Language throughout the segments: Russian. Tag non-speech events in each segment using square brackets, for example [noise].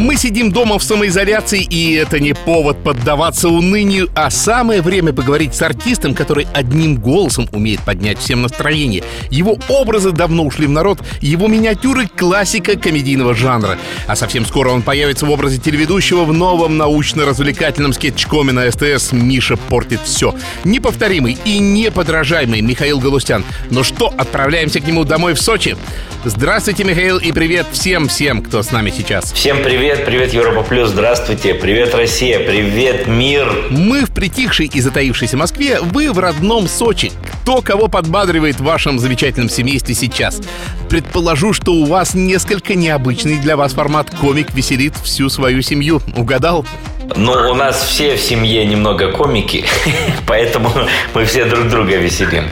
Мы сидим дома в самоизоляции, и это не повод поддаваться унынию, а самое время поговорить с артистом, который одним голосом умеет поднять всем настроение. Его образы давно ушли в народ, его миниатюры — классика комедийного жанра. А совсем скоро он появится в образе телеведущего в новом научно-развлекательном скетчкоме на СТС «Миша портит все». Неповторимый и неподражаемый Михаил Галустян. Ну что, отправляемся к нему домой в Сочи? Здравствуйте, Михаил, и привет всем-всем, кто с нами сейчас. Всем привет, привет Европа Плюс, здравствуйте, привет Россия, привет мир. Мы в притихшей и затаившейся Москве, вы в родном Сочи. Кто кого подбадривает в вашем замечательном семействе сейчас? Предположу, что у вас несколько необычный для вас формат «Комик веселит всю свою семью». Угадал? Ну, у нас все в семье немного комики, [laughs] поэтому мы все друг друга веселим.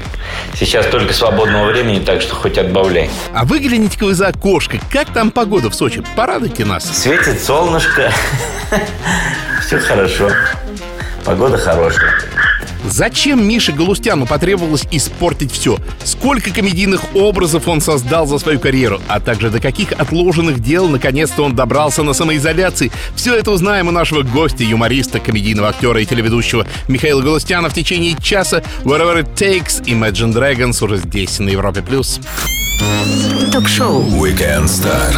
Сейчас только свободного времени, так что хоть отбавляй. А выгляните-ка вы за окошко. Как там погода в Сочи? Порадуйте нас. Светит солнышко, [laughs] все хорошо, погода хорошая. Зачем Мише Галустяну потребовалось испортить все? Сколько комедийных образов он создал за свою карьеру? А также до каких отложенных дел наконец-то он добрался на самоизоляции? Все это узнаем у нашего гостя, юмориста, комедийного актера и телеведущего Михаила Галустяна в течение часа. Wherever it takes, Imagine Dragons уже здесь, на Европе+. плюс. Ток-шоу Weekend Star.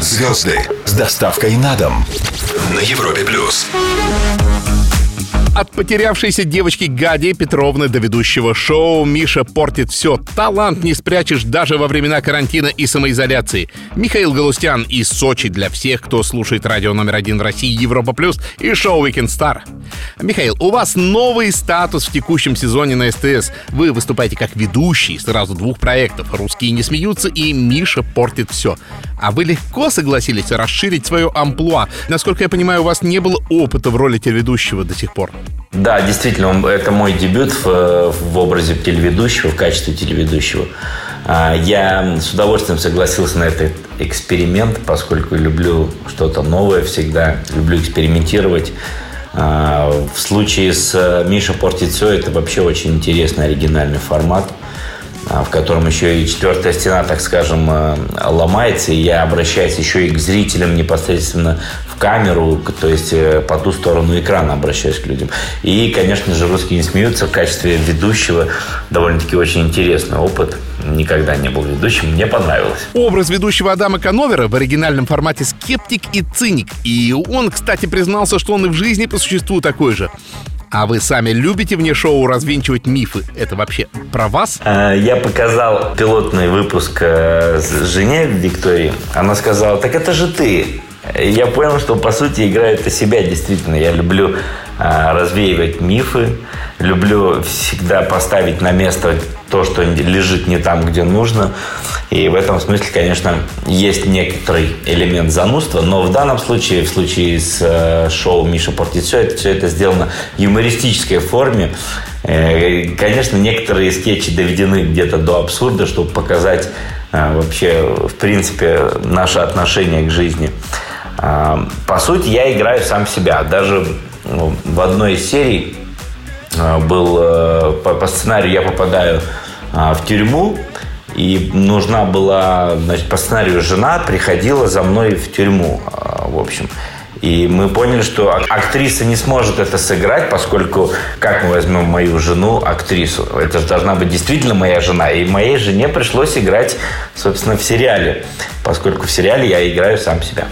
Звезды с доставкой на дом на Европе плюс. От потерявшейся девочки Гади Петровны до ведущего шоу Миша портит все. Талант не спрячешь даже во времена карантина и самоизоляции. Михаил Галустян из Сочи для всех, кто слушает радио номер один в России Европа Плюс и шоу Weekend Star. Михаил, у вас новый статус в текущем сезоне на СТС. Вы выступаете как ведущий сразу двух проектов «Русские не смеются» и «Миша портит все». А вы легко согласились расширить свое амплуа. Насколько я понимаю, у вас не было опыта в роли телеведущего до сих пор. Да, действительно, это мой дебют в, в образе телеведущего, в качестве телеведущего. А, Я с удовольствием согласился на этот эксперимент, поскольку люблю что-то новое всегда, люблю экспериментировать. А, В случае с э, Миша портит все, это вообще очень интересный, оригинальный формат а, в котором еще и четвертая стена, так скажем, э, ломается, и я обращаюсь еще и к зрителям непосредственно в камеру, то есть э, по ту сторону экрана обращаюсь к людям. И, конечно же, «Русские не смеются» в качестве ведущего довольно-таки очень интересный опыт. Никогда не был ведущим, мне понравилось. Образ ведущего Адама Кановера в оригинальном формате скептик и циник. И он, кстати, признался, что он и в жизни по существу такой же. А вы сами любите вне шоу развенчивать мифы? Это вообще про вас? Э, Я показал пилотный выпуск э, жене Виктории. Она сказала, так это же ты. Я понял, что по сути играю это себя действительно. Я люблю э, развеивать мифы, люблю всегда поставить на место то, что лежит не там, где нужно. И в этом смысле, конечно, есть некоторый элемент занудства, но в данном случае, в случае с э, шоу «Миша портит все», это, все это сделано в юмористической форме. Э, Конечно, некоторые скетчи доведены где-то до абсурда, чтобы показать э, вообще, в принципе, наше отношение к жизни. А, По сути, я играю сам себя. Даже ну, в одной из серий а, был э, по, сценарию я попадаю а, в тюрьму, и нужна была, значит, по сценарию жена приходила за мной в тюрьму, в общем. И мы поняли, что ак- актриса не сможет это сыграть, поскольку как мы возьмем мою жену, актрису? Это же должна быть действительно моя жена. И моей жене пришлось играть, собственно, в сериале, поскольку в сериале я играю сам себя.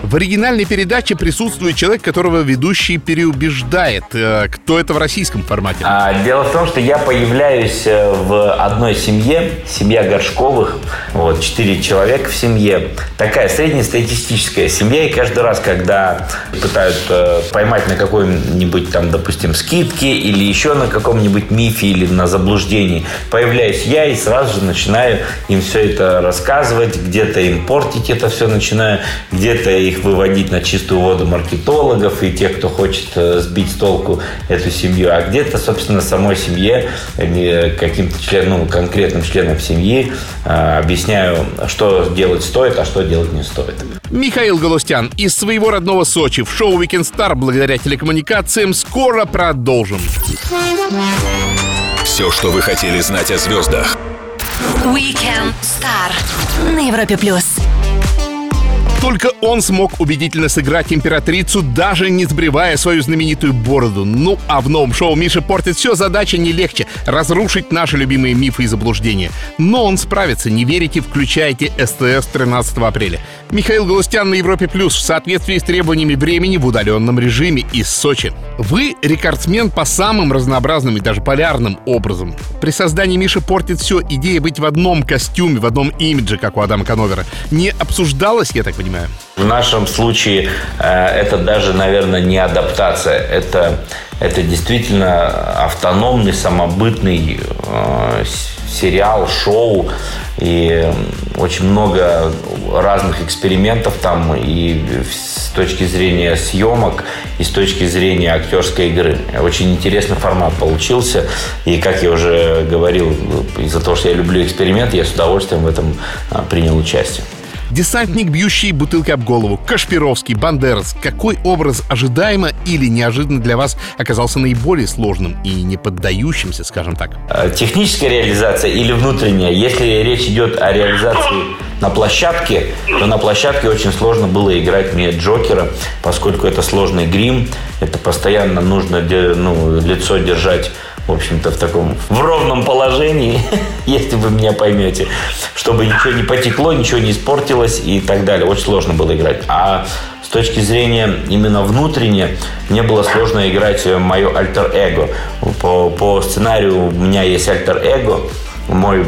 В оригинальной передаче присутствует человек, которого ведущий переубеждает. Э, Кто это в российском формате? А, Дело в том, что я появляюсь э, в одной семье, семья Горшковых, вот, четыре человека в семье. Такая среднестатистическая семья, и каждый раз, когда пытаются поймать на какой-нибудь там, допустим, скидке или еще на каком-нибудь мифе или на заблуждении, появляюсь я и сразу же начинаю им все это рассказывать, где-то им портить это все начинаю, где-то их выводить на чистую воду маркетологов и тех, кто хочет э, сбить с толку эту семью, а где-то, собственно, самой семье, каким-то членам, ну, конкретным членам семьи объясняю, что делать стоит, а что делать не стоит. Михаил Галустян из своего родного Сочи в шоу «Weekend Star» благодаря телекоммуникациям скоро продолжим. Все, что вы хотели знать о звездах. Weekend Star на Европе плюс. Только он смог убедительно сыграть императрицу, даже не сбривая свою знаменитую бороду. Ну, а в новом шоу Миша портит все, задача не легче — разрушить наши любимые мифы и заблуждения. Но он справится, не верите, включайте СТС 13 апреля. Михаил Галустян на Европе Плюс в соответствии с требованиями времени в удаленном режиме из Сочи. Вы рекордсмен по самым разнообразным и даже полярным образом. При создании Миши портит все идея быть в одном костюме, в одном имидже, как у Адама Кановера, не обсуждалась, я так понимаю? В нашем случае э, это даже, наверное, не адаптация. Это, это действительно автономный, самобытный э, сериал, шоу. И очень много разных экспериментов там и с точки зрения съемок, и с точки зрения актерской игры. Очень интересный формат получился. И, как я уже говорил, из-за того, что я люблю эксперименты, я с удовольствием в этом а, принял участие. Десантник, бьющий бутылкой об голову, Кашпировский, Бандерас. Какой образ ожидаемо или неожиданно для вас оказался наиболее сложным и не поддающимся, скажем так? Э, техническая реализация или внутренняя? Если речь идет о реализации на площадке, то на площадке очень сложно было играть мне Джокера, поскольку это сложный грим, это постоянно нужно ну, лицо держать в общем-то, в таком, в ровном положении, [laughs] если вы меня поймете, чтобы ничего не потекло, ничего не испортилось и так далее. Очень сложно было играть. А с точки зрения именно внутренне, мне было сложно играть мое альтер-эго. По, по сценарию у меня есть альтер-эго, мой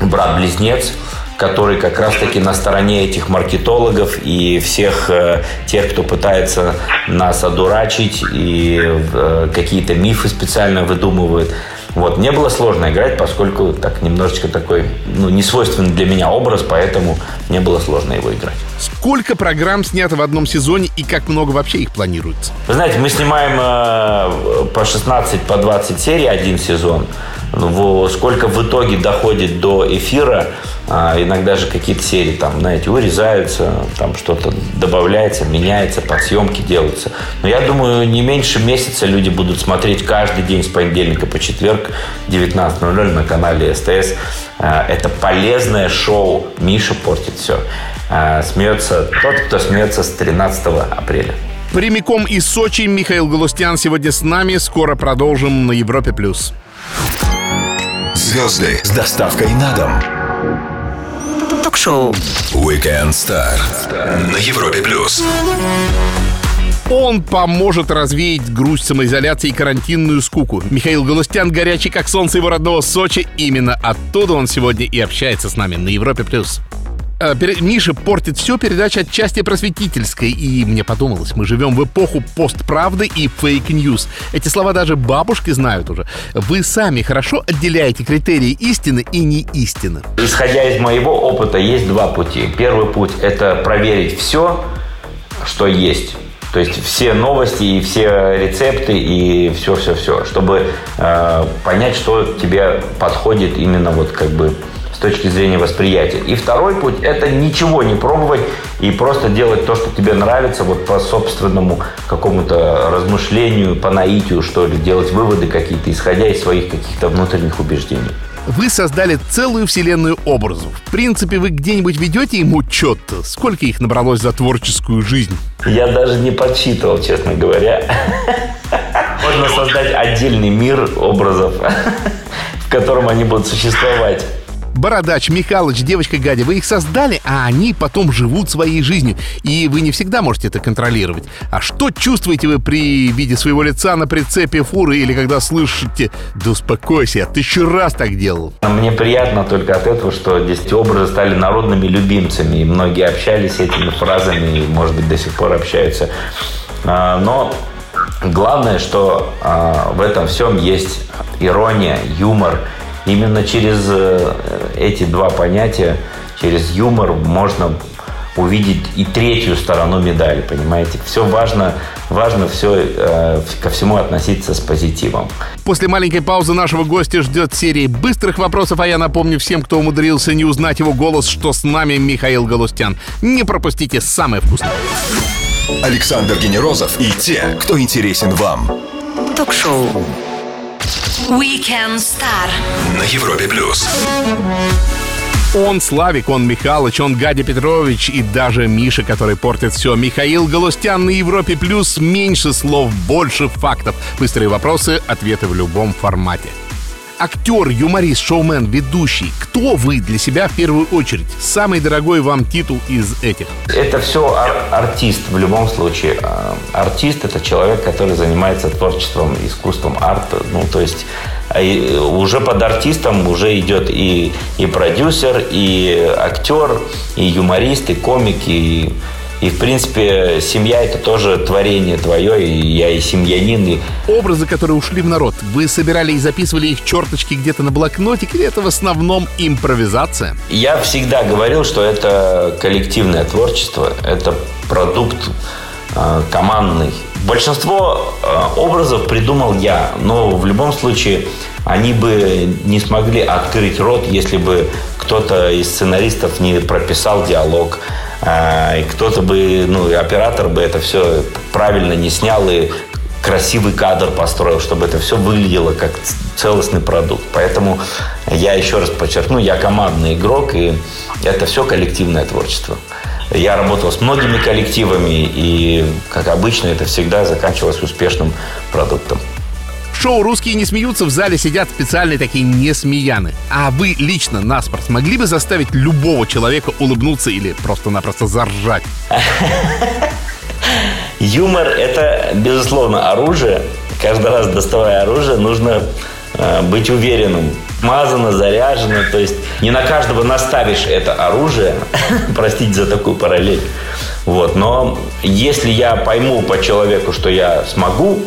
брат-близнец – который как раз-таки на стороне этих маркетологов и всех э, тех, кто пытается нас одурачить и э, какие-то мифы специально выдумывает. Вот, мне было сложно играть, поскольку так немножечко такой, ну, не свойственный для меня образ, поэтому мне было сложно его играть. Сколько программ снято в одном сезоне и как много вообще их планируется? Вы знаете, мы снимаем э, по 16, по 20 серий один сезон. Сколько в итоге доходит до эфира, а иногда же какие-то серии там, знаете, урезаются, там что-то добавляется, меняется, подсъемки делаются. Но я думаю, не меньше месяца люди будут смотреть каждый день с понедельника по четверг 19.00 на канале СТС. А, это полезное шоу. Миша портит все. А, смеется тот, кто смеется с 13 апреля. Прямиком из Сочи Михаил Галустян сегодня с нами. Скоро продолжим на Европе+. плюс. Звезды с доставкой на дом ток-шоу Weekend Star на Европе плюс. Он поможет развеять грусть самоизоляции и карантинную скуку. Михаил Галустян, горячий как солнце его родного Сочи. Именно оттуда он сегодня и общается с нами на Европе+. плюс. Э, Миша портит все передача отчасти просветительской. И мне подумалось, мы живем в эпоху постправды и fake news. Эти слова даже бабушки знают уже. Вы сами хорошо отделяете критерии истины и не истины. Исходя из моего опыта, есть два пути. Первый путь – это проверить все, что есть. То есть все новости и все рецепты и все-все-все, чтобы э, понять, что тебе подходит именно вот как бы с точки зрения восприятия. И второй путь – это ничего не пробовать и просто делать то, что тебе нравится, вот по собственному какому-то размышлению, по наитию, что ли, делать выводы какие-то, исходя из своих каких-то внутренних убеждений. Вы создали целую вселенную образов. В принципе, вы где-нибудь ведете ему учет? Сколько их набралось за творческую жизнь? Я даже не подсчитывал, честно говоря. Можно создать отдельный мир образов, [laughs] в котором они будут существовать. Бородач, Михалыч, девочка Гадя, вы их создали, а они потом живут своей жизнью. И вы не всегда можете это контролировать. А что чувствуете вы при виде своего лица на прицепе фуры или когда слышите «Да успокойся, я тысячу раз так делал». Мне приятно только от этого, что здесь образы стали народными любимцами. И многие общались этими фразами и, может быть, до сих пор общаются. А, но главное, что а, в этом всем есть ирония, юмор – Именно через э, эти два понятия, через юмор можно увидеть и третью сторону медали, понимаете? Все важно, важно все э, ко всему относиться с позитивом. После маленькой паузы нашего гостя ждет серия быстрых вопросов, а я напомню всем, кто умудрился не узнать его голос, что с нами Михаил Галустян. Не пропустите самое вкусное. Александр Генерозов и те, кто интересен вам. Ток-шоу. Weekend Star. На Европе плюс. Он Славик, он Михалыч, он Гадя Петрович и даже Миша, который портит все. Михаил Галустян на Европе Плюс. Меньше слов, больше фактов. Быстрые вопросы, ответы в любом формате. Актер, юморист, шоумен, ведущий. Кто вы для себя в первую очередь? Самый дорогой вам титул из этих? Это все ар- артист в любом случае. А, Артист – это человек, который занимается творчеством, искусством, арт. Ну, то есть а и уже под артистом уже идет и, и продюсер, и актер, и юморист, и комик, и, и в принципе семья это тоже творение твое, и я и семьянин, и Образы, которые ушли в народ. Вы собирали и записывали их черточки где-то на блокнотик, или это в основном импровизация? Я всегда говорил, что это коллективное творчество, это продукт э, командный. Большинство э, образов придумал я, но в любом случае они бы не смогли открыть рот, если бы кто-то из сценаристов не прописал диалог, и кто-то бы, ну, оператор бы это все правильно не снял и красивый кадр построил, чтобы это все выглядело как целостный продукт. Поэтому я еще раз подчеркну, я командный игрок, и это все коллективное творчество. Я работал с многими коллективами, и, как обычно, это всегда заканчивалось успешным продуктом. Шоу «Русские не смеются» в зале сидят специальные такие несмеяны. А вы лично, наспор, смогли бы заставить любого человека улыбнуться или просто-напросто заржать? [laughs] Юмор – это, безусловно, оружие. Каждый раз, доставая оружие, нужно э, быть уверенным. Мазано, заряжено. То есть не на каждого наставишь это оружие. [laughs] Простите за такую параллель. Вот. Но если я пойму по человеку, что я смогу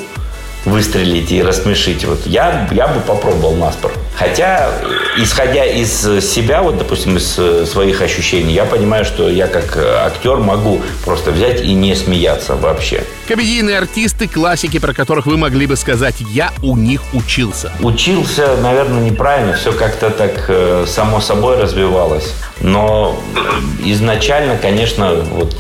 выстрелить и рассмешить, вот я, я бы попробовал наспор. Хотя, исходя из себя, вот, допустим, из э, своих ощущений, я понимаю, что я как э, актер могу просто взять и не смеяться вообще. Комедийные артисты, классики, про которых вы могли бы сказать «я у них учился». Учился, наверное, неправильно, все как-то так э, само собой развивалось. Но изначально, конечно, вот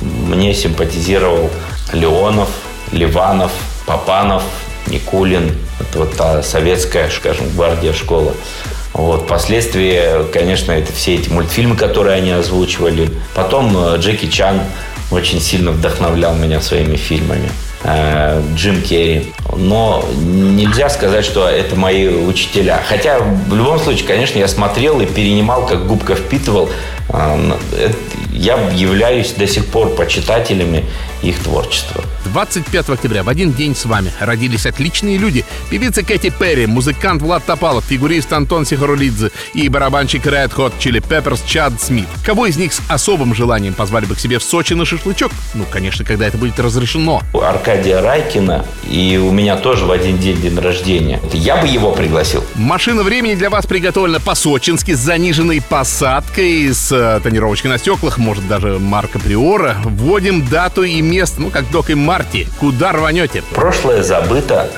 мне симпатизировал Леонов, Ливанов, Папанов, Никулин. Это вот та советская, скажем, гвардия школа. Вот. Впоследствии, конечно, это все эти мультфильмы, которые они озвучивали. Потом э, Джеки Чан очень сильно вдохновлял меня своими фильмами. Э, Джим Керри. Но нельзя сказать, что это мои учителя. Хотя, в любом случае, конечно, я смотрел и перенимал, как губка впитывал. Э, Я являюсь до сих пор почитателями их творчества. 25 октября в один день с вами родились отличные люди. Певица Кэти Перри, музыкант Влад Топалов, фигурист Антон Сихарулидзе и барабанщик Red Hot Chili Peppers Чад Смит. Кого из них с особым желанием позвали бы к себе в Сочи на шашлычок? Ну, конечно, когда это будет разрешено. У Аркадия Райкина, и у меня тоже в один день день рождения. Я бы его пригласил. Машина времени для вас приготовлена по-сочински с заниженной посадкой, с э, тонировочкой на стеклах, может даже марка Приора. Вводим дату и место, ну, как Док и Марти. Куда рванете? Прошлое забыто,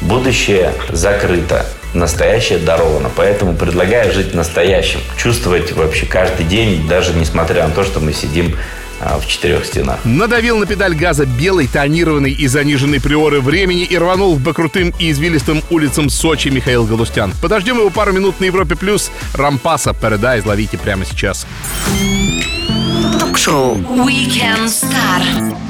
будущее закрыто. Настоящее даровано. Поэтому предлагаю жить настоящим. Чувствовать вообще каждый день, даже несмотря на то, что мы сидим а, в четырех стенах. Надавил на педаль газа белой, тонированной и заниженной приоры времени и рванул по крутым и извилистым улицам Сочи Михаил Галустян. Подождем его пару минут на Европе Плюс. Рампаса Paradise ловите прямо сейчас. Ток-шоу Weekend Star.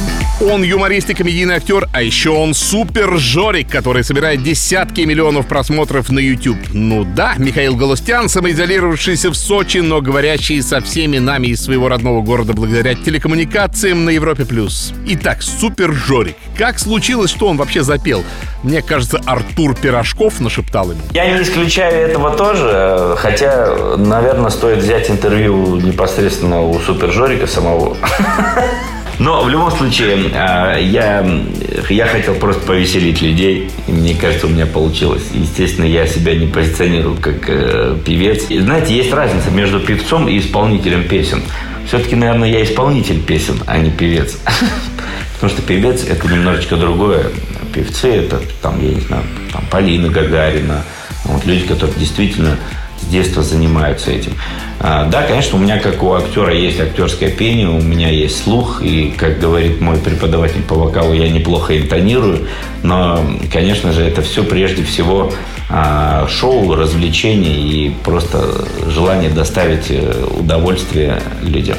Он юморист и комедийный актер, а еще он супер Жорик, который собирает десятки миллионов просмотров на YouTube. Ну да, Михаил Галустян, самоизолировавшийся в Сочи, но говорящий со всеми нами из своего родного города благодаря телекоммуникациям на Европе+. плюс. Итак, супер Жорик. Как случилось, что он вообще запел? Мне кажется, Артур Пирожков нашептал ему. Я не исключаю этого тоже, хотя, наверное, стоит взять интервью непосредственно у Супер Жорика самого. [laughs] Но в любом случае, а, я, я хотел просто повеселить людей. И мне кажется, у меня получилось. Естественно, я себя не позиционирую как э, певец. И, знаете, есть разница между певцом и исполнителем песен. Все-таки, наверное, я исполнитель песен, а не певец. [laughs] Потому что певец – это немножечко другое. Певцы – это, там, я не знаю, там, Полина Гагарина. Вот люди, которые действительно с детства занимаются этим. А, да, конечно, у меня, как у актера, есть актерское пение, у меня есть слух, и, как говорит мой преподаватель по вокалу, я неплохо интонирую, но, конечно же, это все прежде всего а, шоу, развлечение и просто желание доставить э, удовольствие людям.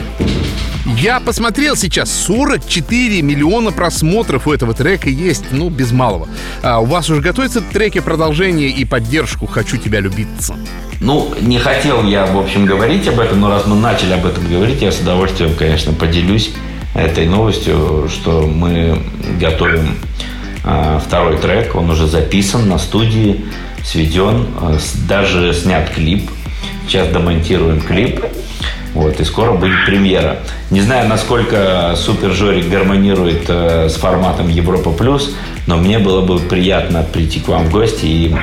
Я посмотрел сейчас, 44 миллиона просмотров у этого трека есть, ну, без малого. А у вас уже готовятся треки продолжения и поддержку «Хочу тебя любиться»? Ну, не хотел я, в общем, говорить об этом, но раз мы начали об этом говорить, я с удовольствием, конечно, поделюсь этой новостью, что мы готовим э, второй трек, он уже записан на студии, сведен, э, даже снят клип. Сейчас домонтируем клип. Вот, и скоро будет премьера. Не знаю, насколько Супер Жорик гармонирует э, с форматом Европа Плюс, но мне было бы приятно прийти к вам в гости и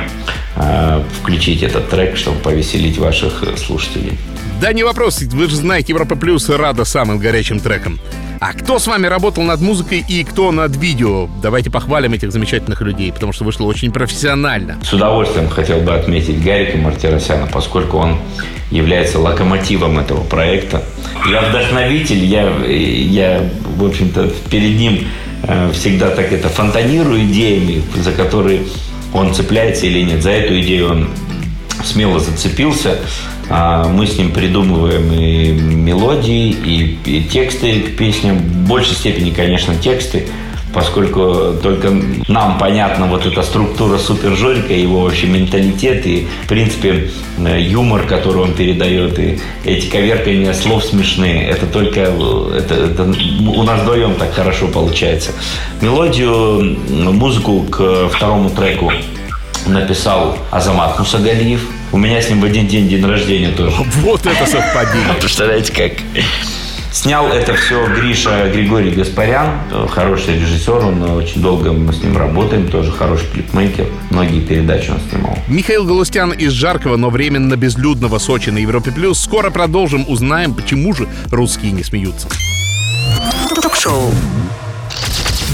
включить этот трек, чтобы повеселить ваших слушателей. Да не вопрос, вы же знаете, Европа Плюс рада самым горячим трекам. А кто с вами работал над музыкой и кто над видео? Давайте похвалим этих замечательных людей, потому что вышло очень профессионально. С удовольствием хотел бы отметить Гарика Мартиросяна, поскольку он является локомотивом этого проекта. Я вдохновитель, я, я в общем-то, перед ним э, всегда так это фонтанирую идеями, за которые он цепляется или нет. За эту идею он смело зацепился. А, мы с ним придумываем и мелодии, и, и тексты к песням. В большей степени, конечно, тексты, поскольку только нам понятна вот эта структура Супер Жорика, его вообще менталитет и, в принципе, э, юмор, который он передает, и эти коверкания слов смешные. Это только это, это у нас вдвоем так хорошо получается. Мелодию, музыку к второму треку написал Азамат Мусагалиев – у меня с ним в один день день рождения тоже. Вот это совпадение. Представляете, как? Снял это все Гриша Григорий Гаспарян, хороший режиссер, он очень долго мы с ним работаем, тоже хороший клипмейкер, многие передачи он снимал. Михаил Галустян из жаркого, но временно безлюдного Сочи на Европе Плюс. Скоро продолжим, узнаем, почему же русские не смеются. Ток-шоу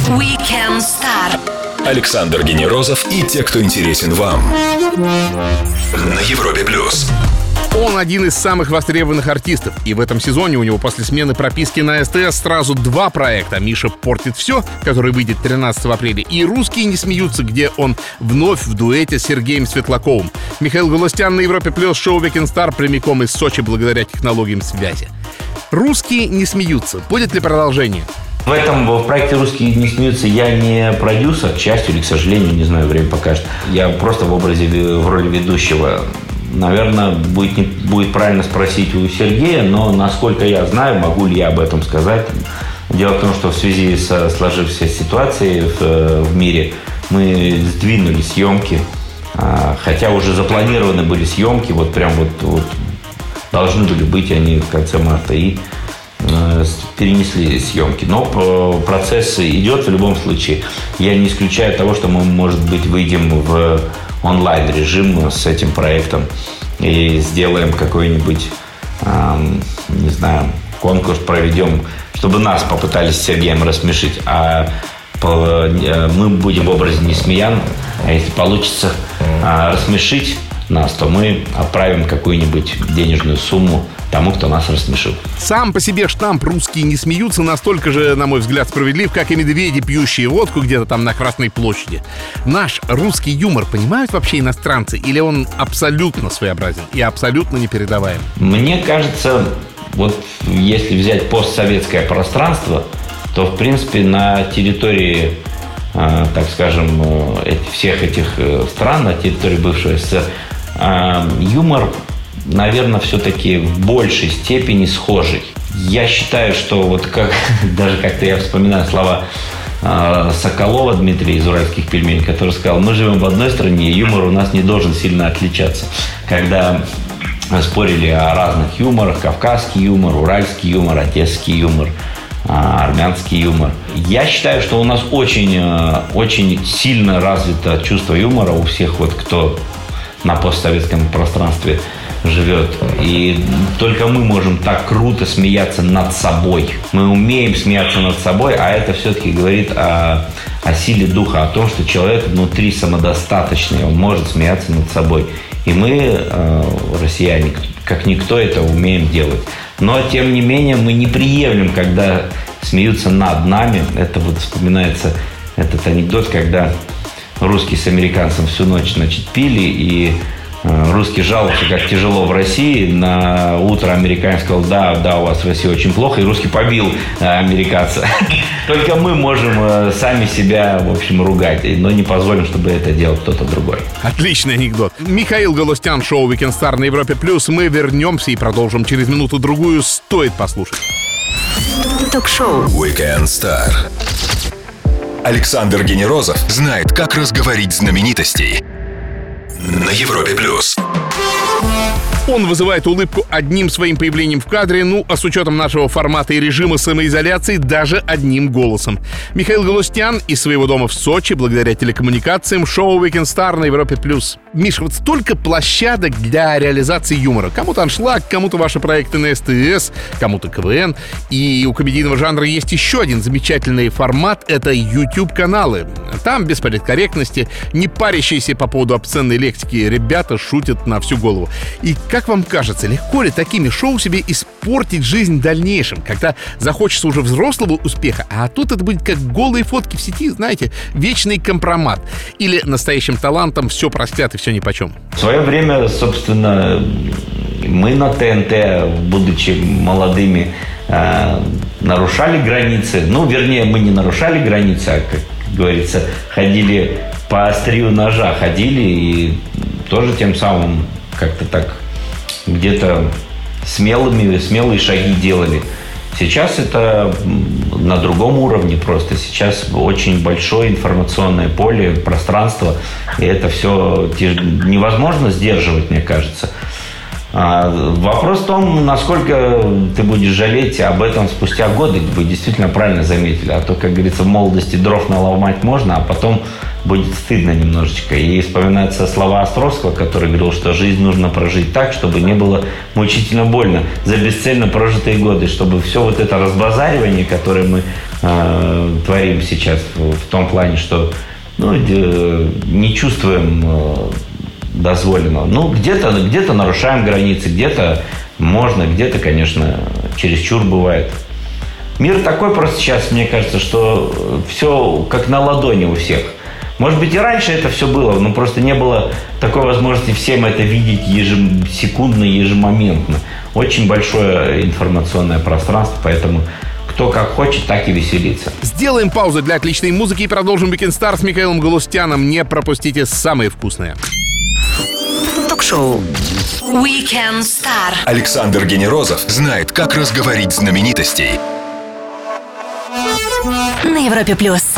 Weekend Star. Александр Генерозов и те, кто интересен вам. На Европе плюс. Он один из самых востребованных артистов. И в этом сезоне у него после смены прописки на СТС сразу два проекта. «Миша портит все», который выйдет 13 апреля, и «Русские не смеются», где он вновь в дуэте с Сергеем Светлаковым. Михаил Галустян на Европе Плюс, шоу «Weekend Star» прямиком из Сочи благодаря технологиям связи. «Русские не смеются». Будет ли продолжение? В этом, в проекте «Русские не смеются» я не продюсер, к счастью или к сожалению, не знаю, время покажет. Я просто в образе, в роли ведущего. Наверное, будет, не, будет правильно спросить у Сергея, но насколько я знаю, могу ли я об этом сказать. Дело в том, что в связи со сложившейся ситуацией в, в мире мы сдвинули съемки, а, хотя уже запланированы были съемки, вот прям вот, вот должны были быть они в конце марта. И Э, перенесли съемки. Но э, процесс идет в любом случае. Я не исключаю того, что мы, может быть, выйдем в онлайн режим с этим проектом и сделаем какой-нибудь, не знаю, конкурс проведем, чтобы нас попытались с Сергеем рассмешить. А э, мы будем в образе Несмеян, а если получится рассмешить нас, то мы отправим какую-нибудь денежную сумму тому, кто нас рассмешил. Сам по себе штамп «русские не смеются» настолько же, на мой взгляд, справедлив, как и медведи, пьющие водку где-то там на Красной площади. Наш русский юмор понимают вообще иностранцы или он абсолютно своеобразен и абсолютно непередаваем? Мне кажется, вот если взять постсоветское пространство, то, в принципе, на территории э, так скажем, э, всех этих э, стран, на территории бывшего СССР, юмор наверное, все-таки в большей степени схожий. Я считаю, что вот как [laughs] даже как-то я вспоминаю слова э, Соколова Дмитрия из «Уральских пельменей», который сказал, мы живем в одной стране, и юмор у нас не должен сильно отличаться. Когда спорили о разных юморах, кавказский юмор, уральский юмор, одесский юмор, а, армянский юмор. Я считаю, что у нас очень, э, очень сильно развито чувство юмора у всех, вот, кто на постсоветском пространстве живет. И только мы можем так круто смеяться над собой. Мы умеем смеяться над собой, а это все-таки говорит о, о силе духа, о том, что человек внутри самодостаточный, он может смеяться над собой. И мы, э, россияне, как никто это умеем делать. Но, тем не менее, мы не приемлем, когда смеются над нами. Это вот вспоминается этот анекдот, когда русские с американцем всю ночь, значит, пили, и Э, русский жаловался, как тяжело в России. На утро американец сказал, да, да, у вас в России очень плохо. И русский побил э, американца. [laughs] Только мы можем э, сами себя, в общем, ругать. Но не позволим, чтобы это делал кто-то другой. Отличный анекдот. Михаил Галустян, шоу Weekend Star на Европе Плюс. Мы вернемся и продолжим через минуту-другую. Стоит послушать. Ток-шоу. Weekend Star. Александр Генерозов знает, как разговорить знаменитостей на Европе плюс. Он вызывает улыбку одним своим появлением в кадре, ну, а с учетом нашего формата и режима самоизоляции, даже одним голосом. Михаил Галустян из своего дома в Сочи, благодаря телекоммуникациям, шоу Weekend Star на Европе+. плюс. Миш, вот столько площадок для реализации юмора. Кому-то аншлаг, кому-то ваши проекты на СТС, кому-то КВН. И у комедийного жанра есть еще один замечательный формат — это YouTube-каналы. Там, без политкорректности, не парящиеся по поводу обсценной лексики, ребята шутят на всю голову. И как вам кажется, легко ли такими шоу себе испортить жизнь в дальнейшем, когда захочется уже взрослого успеха, а тут это будет как голые фотки в сети, знаете, вечный компромат. Или настоящим талантом все простят и все нипочем? В свое время, собственно, мы на ТНТ, будучи молодыми, э, нарушали границы. Ну, вернее, мы не нарушали границы, а, как говорится, ходили по острию ножа, ходили и тоже тем самым как-то так где-то смелыми, смелые шаги делали. Сейчас это на другом уровне просто. Сейчас очень большое информационное поле, пространство, и это все невозможно сдерживать, мне кажется. А, вопрос в том, насколько ты будешь жалеть об этом спустя годы. Вы действительно правильно заметили. А то, как говорится, в молодости дров наломать можно, а потом будет стыдно немножечко. И вспоминаются слова Островского, который говорил, что жизнь нужно прожить так, чтобы не было мучительно больно за бесцельно прожитые годы, чтобы все вот это разбазаривание, которое мы э, творим сейчас в, том плане, что ну, не чувствуем э, дозволенного. Ну, где-то где нарушаем границы, где-то можно, где-то, конечно, чересчур бывает. Мир такой просто сейчас, мне кажется, что все как на ладони у всех. Может быть, и раньше это все было, но просто не было такой возможности всем это видеть ежесекундно, ежемоментно. Очень большое информационное пространство, поэтому кто как хочет, так и веселится. Сделаем паузу для отличной музыки и продолжим Weekend Star с Михаилом Галустяном. Не пропустите самые вкусные ток-шоу Weekend Star. Александр Генерозов знает, как разговорить знаменитостей. На Европе плюс.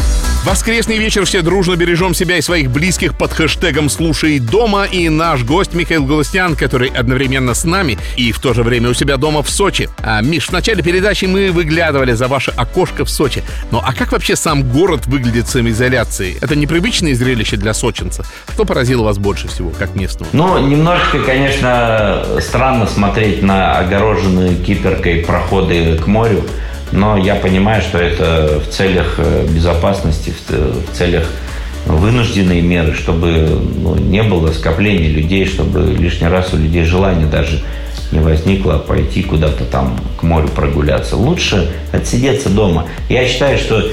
Воскресный вечер все дружно бережем себя и своих близких под хэштегом «Слушай дома» и наш гость Михаил Голостян, который одновременно с нами и в то же время у себя дома в Сочи. А, Миш, в начале передачи мы выглядывали за ваше окошко в Сочи. Ну а как вообще сам город выглядит в самоизоляции? Это непривычное зрелище для сочинца. Что поразило вас больше всего, как местного? Ну, немножечко, конечно, странно смотреть на огороженные киперкой проходы к морю. Но я понимаю, что это в целях э, безопасности, в целях вынужденные меры, чтобы ну, не было скопления людей, чтобы лишний раз у людей желание даже не возникло пойти куда-то там к морю прогуляться. Лучше отсидеться дома. Я считаю, что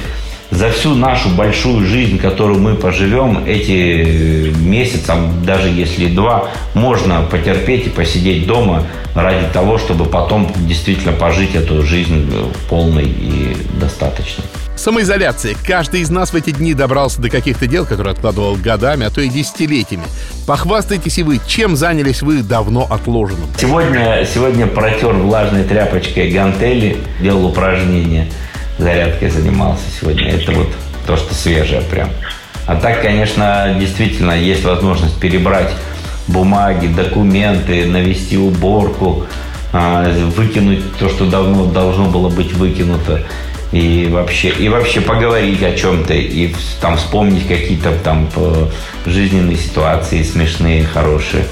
за всю нашу большую жизнь, которую мы поживем, эти месяцы, даже если два, можно потерпеть и посидеть дома ради того, чтобы потом действительно пожить эту жизнь полной и достаточной. Самоизоляция. Каждый из нас в эти дни добрался до каких-то дел, которые откладывал годами, а то и десятилетиями. Похвастайтесь и вы, чем занялись вы давно отложенным? Сегодня, сегодня протер влажной тряпочкой гантели, делал упражнения – зарядкой занимался сегодня. Это вот то, что свежее прям. А так, конечно, действительно есть возможность перебрать бумаги, документы, навести уборку, а, выкинуть то, что давно должно было быть выкинуто. и вообще, и вообще поговорить о чем-то, и там вспомнить какие-то там э, жизненные ситуации смешные, хорошие.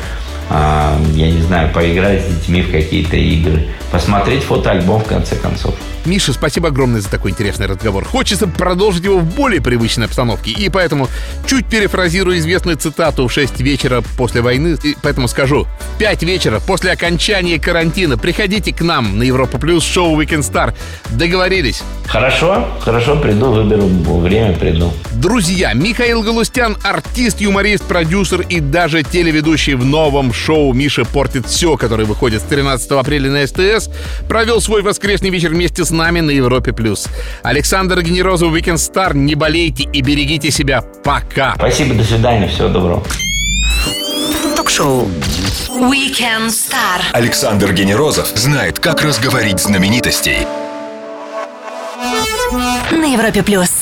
А, я не знаю, поиграть с детьми в какие-то игры, посмотреть фотоальбом в конце концов. Миша, спасибо огромное за такой интересный разговор. Хочется продолжить его в более привычной обстановке. И поэтому чуть перефразирую известную цитату в 6 вечера после войны. И поэтому скажу. В 5 вечера после окончания карантина приходите к нам на Европа Плюс шоу Weekend Star. Договорились? Хорошо, хорошо, приду, выберу время, приду. Друзья, Михаил Галустян, артист, юморист, продюсер и даже телеведущий в новом шоу «Миша портит все», который выходит с 13 апреля на СТС, провел свой воскресный вечер вместе с нами на Европе+. плюс. Александр Генерозов, Weekend Star. Не болейте и берегите себя. Пока. Спасибо, до свидания, всего доброго. Ток-шоу Weekend Star. Александр Генерозов знает, как разговорить знаменитостей. На Европе+. плюс.